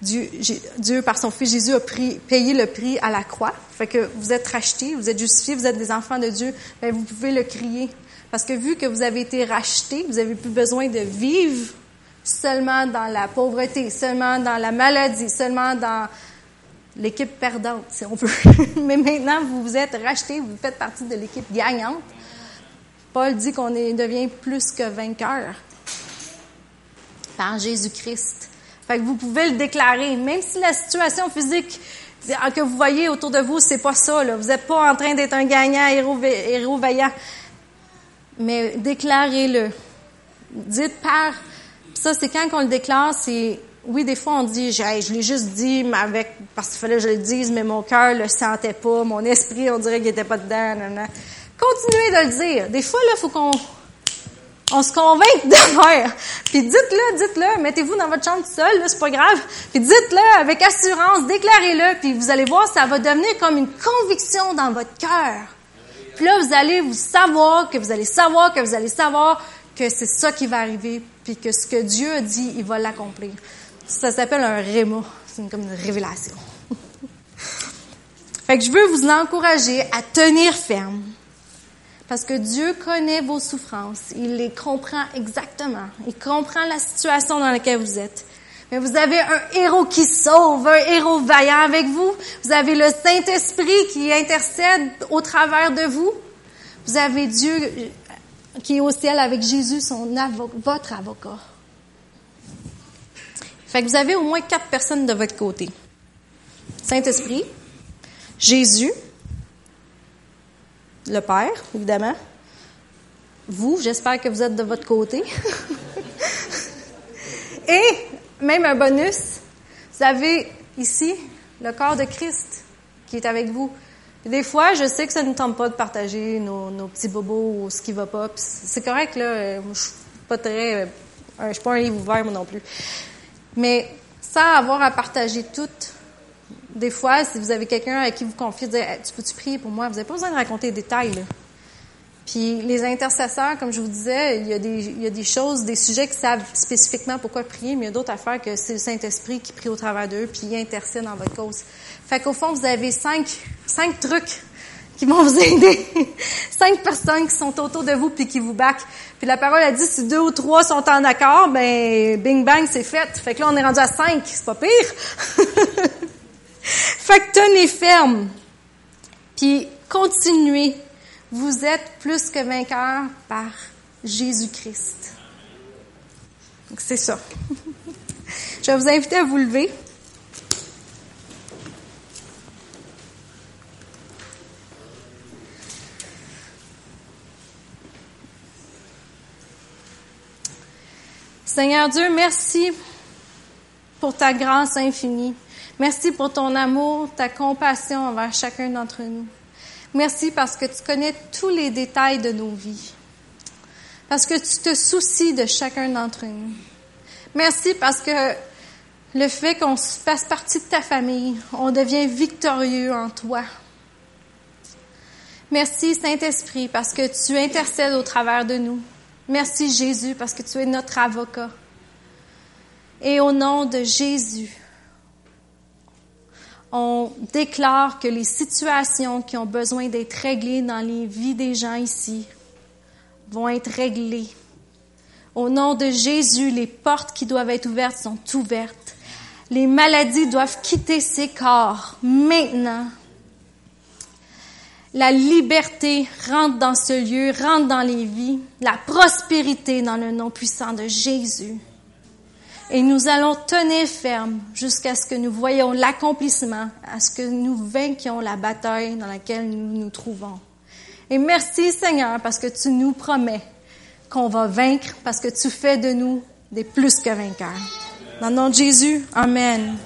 Dieu, par son Fils Jésus, a payé le prix à la croix. Fait que vous êtes rachetés, vous êtes justifiés, vous êtes des enfants de Dieu. Bien, vous pouvez le crier. Parce que vu que vous avez été rachetés, vous n'avez plus besoin de vivre seulement dans la pauvreté, seulement dans la maladie, seulement dans l'équipe perdante, si on veut. Mais maintenant, vous vous êtes racheté, vous faites partie de l'équipe gagnante. Paul dit qu'on devient plus que vainqueur par Jésus-Christ. Fait que vous pouvez le déclarer, même si la situation physique que vous voyez autour de vous, c'est pas ça. Là. Vous n'êtes pas en train d'être un gagnant, héros, vaillant. Mais déclarez-le. Dites par. Ça, c'est quand on le déclare, c'est oui, des fois, on dit, je l'ai juste dit, mais avec, parce qu'il fallait que je le dise, mais mon cœur le sentait pas, mon esprit, on dirait qu'il était pas dedans. Continuez de le dire. Des fois, là, faut qu'on on se convainc de faire. Puis dites-le, dites-le, mettez-vous dans votre chambre seul, là, c'est pas grave. Puis dites-le avec assurance, déclarez-le, puis vous allez voir, ça va devenir comme une conviction dans votre cœur. Puis là, vous allez vous savoir, que vous allez savoir, que vous allez savoir que c'est ça qui va arriver, puis que ce que Dieu a dit, il va l'accomplir. Ça s'appelle un réma. C'est comme une révélation. fait que je veux vous encourager à tenir ferme. Parce que Dieu connaît vos souffrances. Il les comprend exactement. Il comprend la situation dans laquelle vous êtes. Mais vous avez un héros qui sauve, un héros vaillant avec vous. Vous avez le Saint-Esprit qui intercède au travers de vous. Vous avez Dieu qui est au ciel avec Jésus, son votre avocat. Fait que vous avez au moins quatre personnes de votre côté. Saint-Esprit, Jésus, le Père, évidemment. Vous, j'espère que vous êtes de votre côté. Et même un bonus, vous avez ici le corps de Christ qui est avec vous. Des fois, je sais que ça ne tente pas de partager nos, petits bobos ou ce qui va pas. C'est correct, là. Je suis pas très. Je suis pas un livre ouvert, moi non plus. Mais sans avoir à partager tout, des fois, si vous avez quelqu'un à qui vous confiez, dire, tu peux-tu prier pour moi? Vous n'avez pas besoin de raconter des détails. Là. Puis les intercesseurs, comme je vous disais, il y, a des, il y a des choses, des sujets qui savent spécifiquement pourquoi prier, mais il y a d'autres affaires que c'est le Saint-Esprit qui prie au travers d'eux, puis il intercède dans votre cause. Fait qu'au fond, vous avez cinq, cinq trucs qui vont vous aider. Cinq personnes qui sont autour de vous puis qui vous backent. La parole a dit si deux ou trois sont en accord, ben bing bang c'est fait. Fait que là on est rendu à cinq, c'est pas pire. fait que tenez ferme. Puis continuez. Vous êtes plus que vainqueur par Jésus-Christ. C'est ça. Je vais vous inviter à vous lever. Seigneur Dieu, merci pour ta grâce infinie. Merci pour ton amour, ta compassion envers chacun d'entre nous. Merci parce que tu connais tous les détails de nos vies. Parce que tu te soucies de chacun d'entre nous. Merci parce que le fait qu'on fasse partie de ta famille, on devient victorieux en toi. Merci Saint-Esprit parce que tu intercèdes au travers de nous. Merci Jésus parce que tu es notre avocat. Et au nom de Jésus, on déclare que les situations qui ont besoin d'être réglées dans les vies des gens ici vont être réglées. Au nom de Jésus, les portes qui doivent être ouvertes sont ouvertes. Les maladies doivent quitter ces corps maintenant. La liberté rentre dans ce lieu, rentre dans les vies, la prospérité dans le nom puissant de Jésus. Et nous allons tenir ferme jusqu'à ce que nous voyions l'accomplissement, à ce que nous vainquions la bataille dans laquelle nous nous trouvons. Et merci Seigneur parce que tu nous promets qu'on va vaincre, parce que tu fais de nous des plus que vainqueurs. Dans le nom de Jésus, Amen.